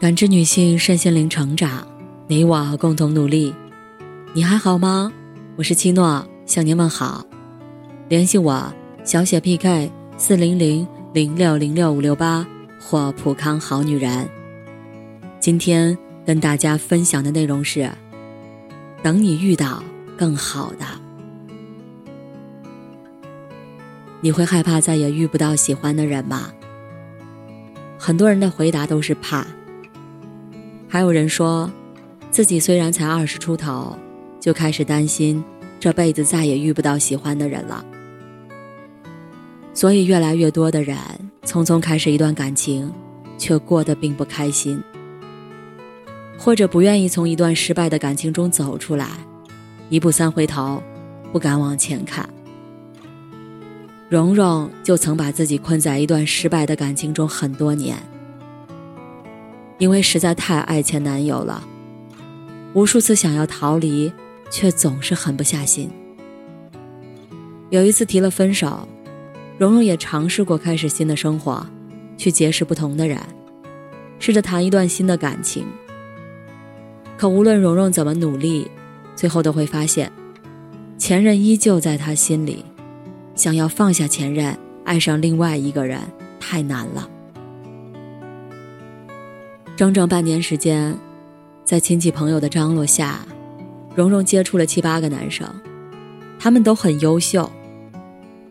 感知女性身心灵成长，你我共同努力。你还好吗？我是七诺，向您问好。联系我：小写 PK 四零零零六零六五六八或普康好女人。今天跟大家分享的内容是：等你遇到更好的，你会害怕再也遇不到喜欢的人吗？很多人的回答都是怕。还有人说，自己虽然才二十出头，就开始担心这辈子再也遇不到喜欢的人了。所以，越来越多的人匆匆开始一段感情，却过得并不开心，或者不愿意从一段失败的感情中走出来，一步三回头，不敢往前看。蓉蓉就曾把自己困在一段失败的感情中很多年。因为实在太爱前男友了，无数次想要逃离，却总是狠不下心。有一次提了分手，蓉蓉也尝试过开始新的生活，去结识不同的人，试着谈一段新的感情。可无论蓉蓉怎么努力，最后都会发现，前任依旧在她心里，想要放下前任，爱上另外一个人，太难了。整整半年时间，在亲戚朋友的张罗下，蓉蓉接触了七八个男生，他们都很优秀。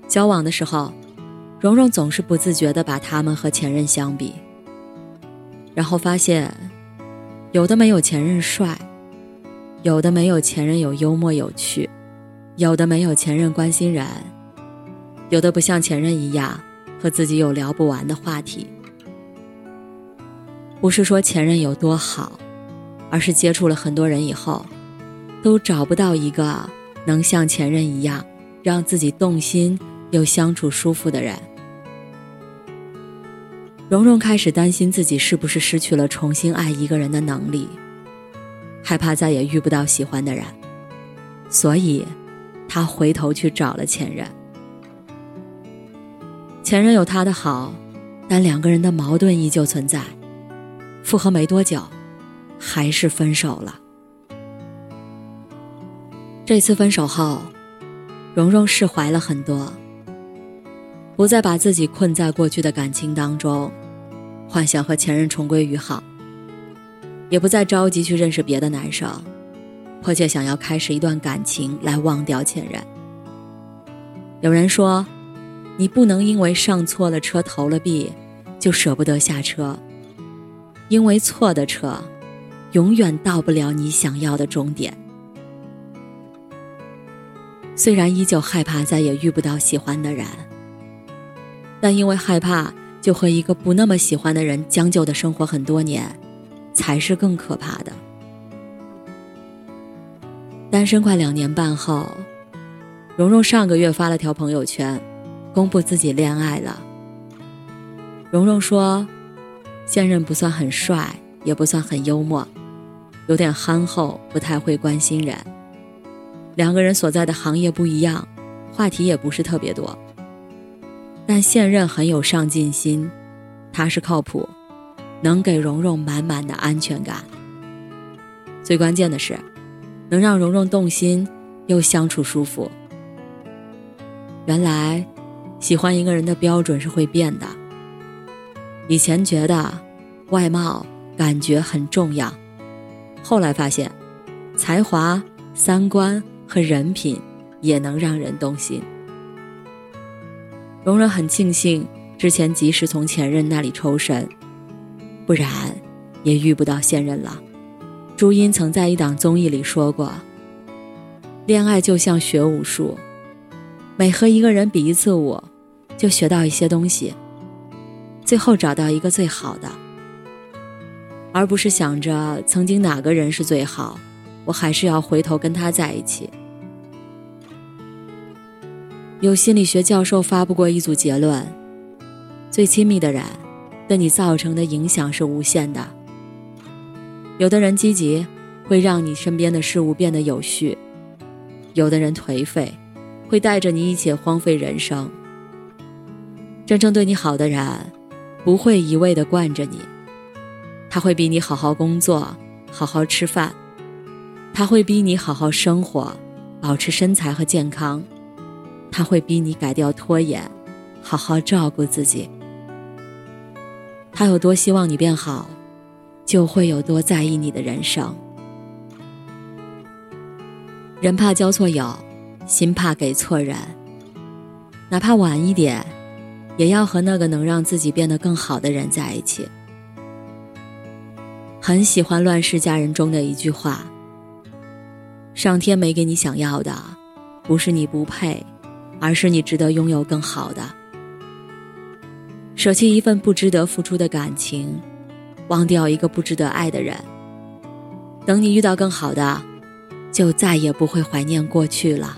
交往的时候，蓉蓉总是不自觉地把他们和前任相比，然后发现，有的没有前任帅，有的没有前任有幽默有趣，有的没有前任关心人，有的不像前任一样和自己有聊不完的话题。不是说前任有多好，而是接触了很多人以后，都找不到一个能像前任一样让自己动心又相处舒服的人。蓉蓉开始担心自己是不是失去了重新爱一个人的能力，害怕再也遇不到喜欢的人，所以，她回头去找了前任。前任有他的好，但两个人的矛盾依旧存在。复合没多久，还是分手了。这次分手后，蓉蓉释怀了很多，不再把自己困在过去的感情当中，幻想和前任重归于好，也不再着急去认识别的男生，迫切想要开始一段感情来忘掉前任。有人说，你不能因为上错了车投了币，就舍不得下车。因为错的车，永远到不了你想要的终点。虽然依旧害怕再也遇不到喜欢的人，但因为害怕就和一个不那么喜欢的人将就的生活很多年，才是更可怕的。单身快两年半后，蓉蓉上个月发了条朋友圈，公布自己恋爱了。蓉蓉说。现任不算很帅，也不算很幽默，有点憨厚，不太会关心人。两个人所在的行业不一样，话题也不是特别多。但现任很有上进心，踏实靠谱，能给蓉蓉满满的安全感。最关键的是，能让蓉蓉动心，又相处舒服。原来，喜欢一个人的标准是会变的。以前觉得外貌感觉很重要，后来发现才华、三观和人品也能让人动心。蓉蓉很庆幸之前及时从前任那里抽身，不然也遇不到现任了。朱茵曾在一档综艺里说过：“恋爱就像学武术，每和一个人比一次武，就学到一些东西。”最后找到一个最好的，而不是想着曾经哪个人是最好，我还是要回头跟他在一起。有心理学教授发布过一组结论：最亲密的人，对你造成的影响是无限的。有的人积极，会让你身边的事物变得有序；有的人颓废，会带着你一起荒废人生。真正对你好的人。不会一味的惯着你，他会逼你好好工作，好好吃饭；他会逼你好好生活，保持身材和健康；他会逼你改掉拖延，好好照顾自己。他有多希望你变好，就会有多在意你的人生。人怕交错友，心怕给错人。哪怕晚一点，也要和那个能让自己变得更好的人在一起。很喜欢《乱世佳人》中的一句话：“上天没给你想要的，不是你不配，而是你值得拥有更好的。”舍弃一份不值得付出的感情，忘掉一个不值得爱的人。等你遇到更好的，就再也不会怀念过去了。